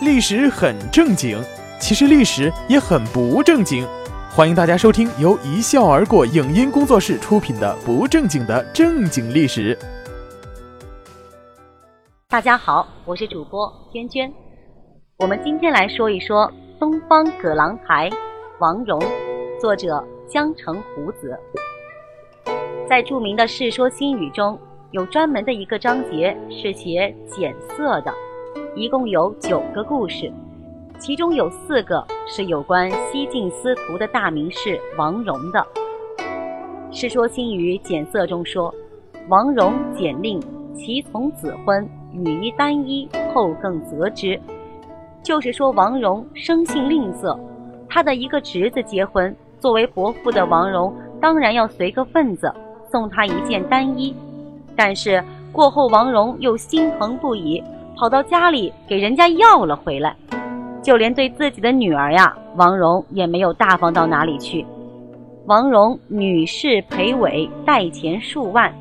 历史很正经，其实历史也很不正经。欢迎大家收听由一笑而过影音工作室出品的《不正经的正经历史》。大家好，我是主播娟娟。我们今天来说一说《东方葛朗台》，王戎，作者江城胡子。在著名的《世说新语》中有专门的一个章节是写减色的。一共有九个故事，其中有四个是有关西晋司徒的大名士王戎的。《世说新语·简色》中说：“王戎简令其从子婚，与一单一，后更择之。”就是说王戎生性吝啬，他的一个侄子结婚，作为伯父的王戎当然要随个份子，送他一件单衣。但是过后王戎又心疼不已。跑到家里给人家要了回来，就连对自己的女儿呀，王戎也没有大方到哪里去。王戎女士裴伟带钱数万，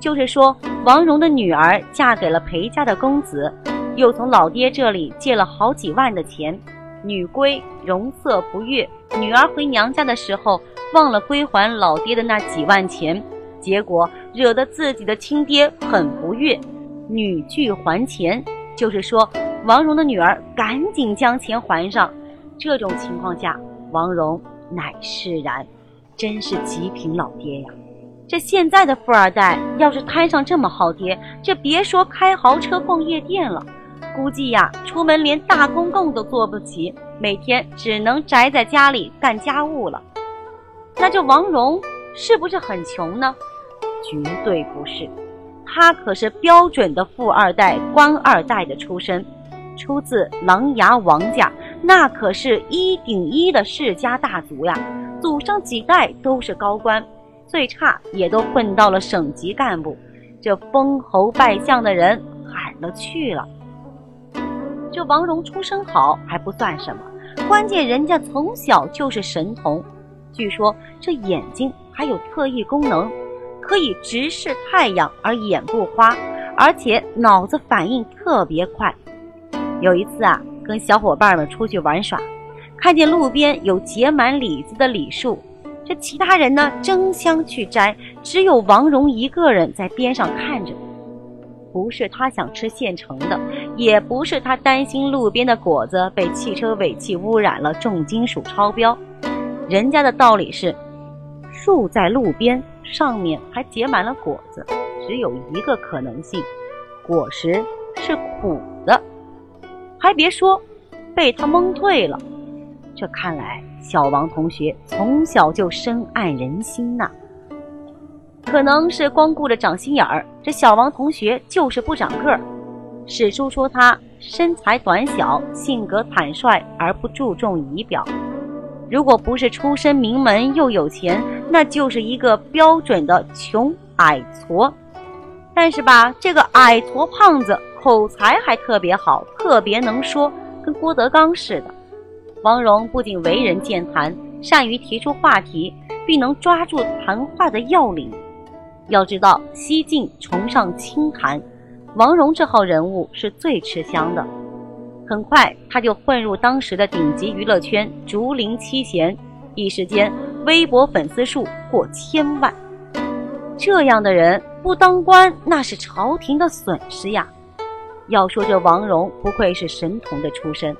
就是说王戎的女儿嫁给了裴家的公子，又从老爹这里借了好几万的钱。女归容色不悦，女儿回娘家的时候忘了归还老爹的那几万钱，结果惹得自己的亲爹很不悦，女拒还钱。就是说，王蓉的女儿赶紧将钱还上。这种情况下，王蓉乃释然，真是极品老爹呀！这现在的富二代要是摊上这么好爹，这别说开豪车逛夜店了，估计呀，出门连大公共都坐不起，每天只能宅在家里干家务了。那这王蓉是不是很穷呢？绝对不是。他可是标准的富二代、官二代的出身，出自琅琊王家，那可是一顶一的世家大族呀，祖上几代都是高官，最差也都混到了省级干部，这封侯拜相的人海了去了。这王戎出身好还不算什么，关键人家从小就是神童，据说这眼睛还有特异功能。可以直视太阳而眼不花，而且脑子反应特别快。有一次啊，跟小伙伴们出去玩耍，看见路边有结满李子的李树，这其他人呢争相去摘，只有王戎一个人在边上看着。不是他想吃现成的，也不是他担心路边的果子被汽车尾气污染了重金属超标，人家的道理是。树在路边，上面还结满了果子，只有一个可能性，果实是苦的。还别说，被他蒙对了。这看来小王同学从小就深谙人心呐。可能是光顾着长心眼儿，这小王同学就是不长个儿。史书说他身材短小，性格坦率而不注重仪表。如果不是出身名门又有钱，那就是一个标准的穷矮矬。但是吧，这个矮矬胖子口才还特别好，特别能说，跟郭德纲似的。王戎不仅为人健谈，善于提出话题，并能抓住谈话的要领。要知道，西晋崇尚清谈，王戎这号人物是最吃香的。很快，他就混入当时的顶级娱乐圈，竹林七贤，一时间微博粉丝数过千万。这样的人不当官，那是朝廷的损失呀。要说这王戎不愧是神童的出身，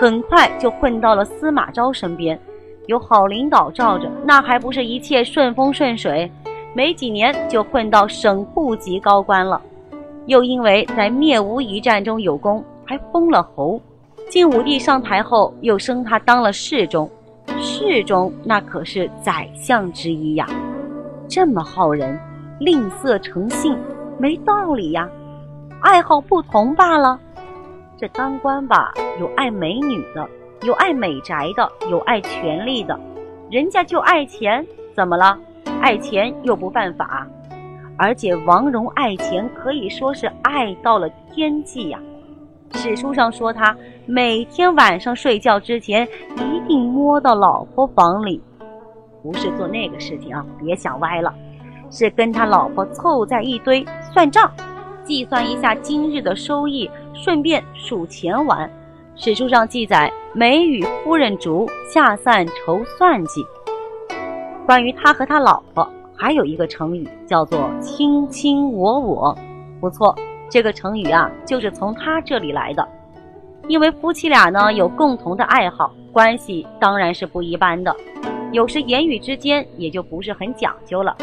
很快就混到了司马昭身边，有好领导罩着，那还不是一切顺风顺水？没几年就混到省部级高官了，又因为在灭吴一战中有功。还封了侯，晋武帝上台后又升他当了侍中，侍中那可是宰相之一呀。这么好人，吝啬成性，没道理呀。爱好不同罢了。这当官吧，有爱美女的，有爱美宅的，有爱权力的，人家就爱钱，怎么了？爱钱又不犯法，而且王蓉爱钱可以说是爱到了天际呀。史书上说，他每天晚上睡觉之前一定摸到老婆房里，不是做那个事情啊，别想歪了，是跟他老婆凑在一堆算账，计算一下今日的收益，顺便数钱玩。史书上记载，梅与夫人竹下散筹算计。关于他和他老婆，还有一个成语叫做“卿卿我我”。不错，这个成语啊，就是从他这里来的。因为夫妻俩呢有共同的爱好，关系当然是不一般的。有时言语之间也就不是很讲究了。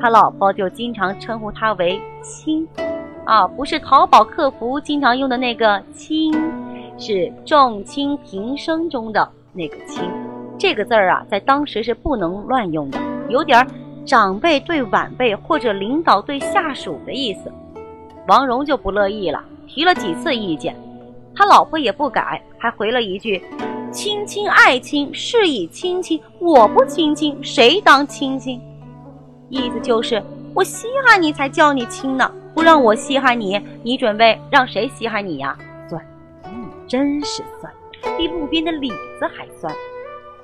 他老婆就经常称呼他为“亲”，啊，不是淘宝客服经常用的那个“亲”，是重亲平生中的那个“亲”。这个字儿啊，在当时是不能乱用的，有点长辈对晚辈或者领导对下属的意思。王蓉就不乐意了，提了几次意见，他老婆也不改，还回了一句：“亲亲爱亲，是以亲亲，我不亲亲，谁当亲亲？”意思就是我稀罕你才叫你亲呢，不让我稀罕你，你准备让谁稀罕你呀？酸，嗯，真是酸，比路边的李子还酸。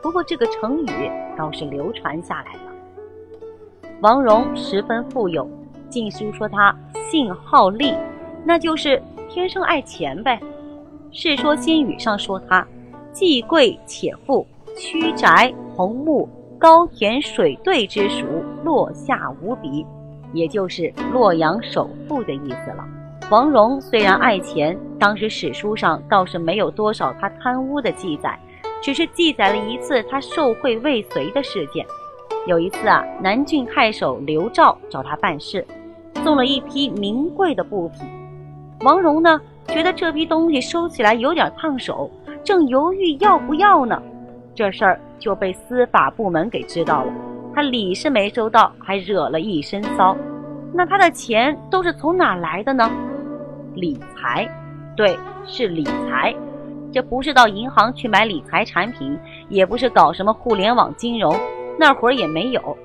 不过这个成语倒是流传下来了。王戎十分富有，《晋书》说他性好利，那就是天生爱钱呗。《世说新语》上说他既贵且富，曲宅红木。高田水对之属，落下无比，也就是洛阳首富的意思了。王戎虽然爱钱，当时史书上倒是没有多少他贪污的记载，只是记载了一次他受贿未遂的事件。有一次啊，南郡太守刘肇找他办事，送了一批名贵的布匹。王戎呢，觉得这批东西收起来有点烫手，正犹豫要不要呢。这事儿就被司法部门给知道了，他礼是没收到，还惹了一身骚。那他的钱都是从哪来的呢？理财，对，是理财。这不是到银行去买理财产品，也不是搞什么互联网金融，那会儿也没有。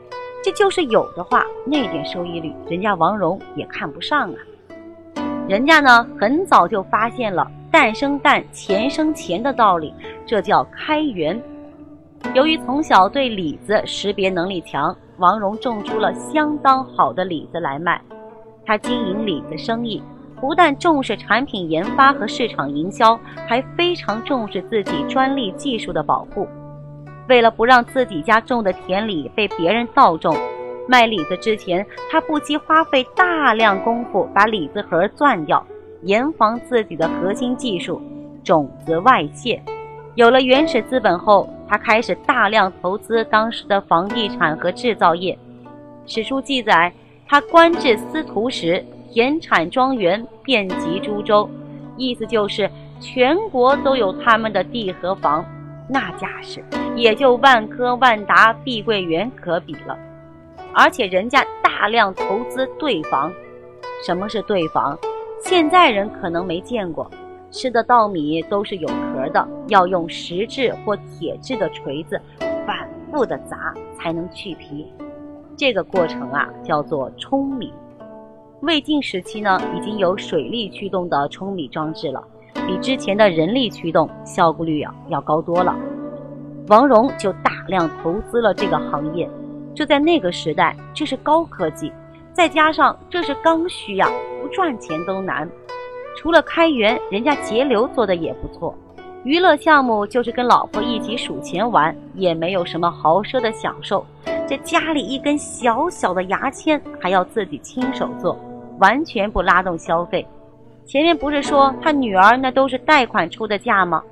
这就是有的话，那点收益率，人家王蓉也看不上啊。人家呢，很早就发现了“蛋生蛋，钱生钱”的道理，这叫开源。由于从小对李子识别能力强，王蓉种出了相当好的李子来卖。他经营李子生意，不但重视产品研发和市场营销，还非常重视自己专利技术的保护。为了不让自己家种的田里被别人盗种，卖李子之前，他不惜花费大量功夫把李子核钻掉，严防自己的核心技术种子外泄。有了原始资本后，他开始大量投资当时的房地产和制造业。史书记载，他官至司徒时，田产庄园遍及株洲，意思就是全国都有他们的地和房，那架势也就万科、万达、碧桂园可比了。而且人家大量投资对房。什么是对房？现在人可能没见过。吃的稻米都是有壳的，要用石质或铁质的锤子反复的砸才能去皮。这个过程啊叫做舂米。魏晋时期呢，已经有水力驱动的舂米装置了，比之前的人力驱动效果率啊要高多了。王戎就大量投资了这个行业，这在那个时代这是高科技，再加上这是刚需呀，不赚钱都难。除了开源，人家节流做的也不错。娱乐项目就是跟老婆一起数钱玩，也没有什么豪奢的享受。这家里一根小小的牙签还要自己亲手做，完全不拉动消费。前面不是说他女儿那都是贷款出的价吗？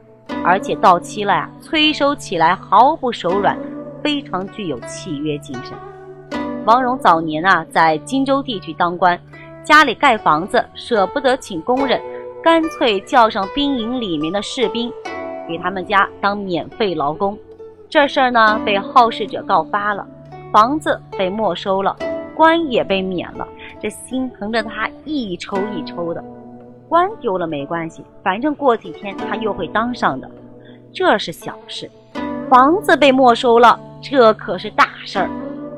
而且到期了呀，催收起来毫不手软，非常具有契约精神。王蓉早年啊，在荆州地区当官。家里盖房子舍不得请工人，干脆叫上兵营里面的士兵，给他们家当免费劳工。这事儿呢被好事者告发了，房子被没收了，官也被免了。这心疼着他一抽一抽的。官丢了没关系，反正过几天他又会当上的，这是小事。房子被没收了，这可是大事儿。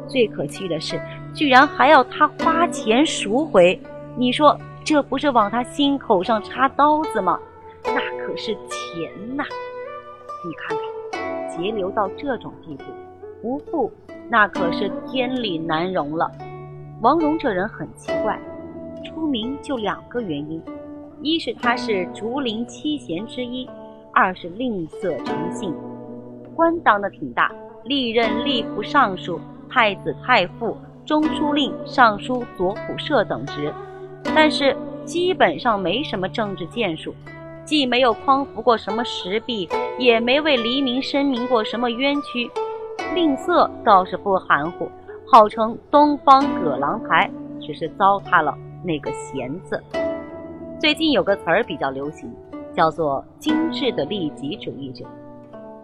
最可气的是。居然还要他花钱赎回，你说这不是往他心口上插刀子吗？那可是钱呐！你看看，节流到这种地步，不富那可是天理难容了。王戎这人很奇怪，出名就两个原因：一是他是竹林七贤之一，二是吝啬诚信。官当的挺大，历任吏部尚书、太子太傅、中书令、尚书左仆射等职，但是基本上没什么政治建树，既没有匡扶过什么石壁，也没为黎民申明过什么冤屈。吝啬倒是不含糊，号称东方葛朗台，只是糟蹋了那个贤字。最近有个词儿比较流行，叫做“精致的利己主义者”。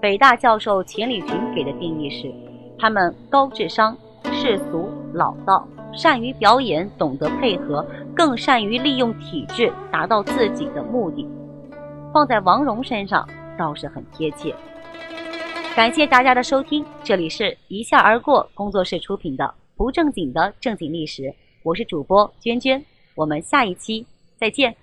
北大教授钱理群给的定义是：他们高智商、世俗、老道，善于表演，懂得配合，更善于利用体制达到自己的目的。放在王蓉身上倒是很贴切。感谢大家的收听，这里是一笑而过工作室出品的不正经的正经历史，我是主播娟娟，我们下一期再见。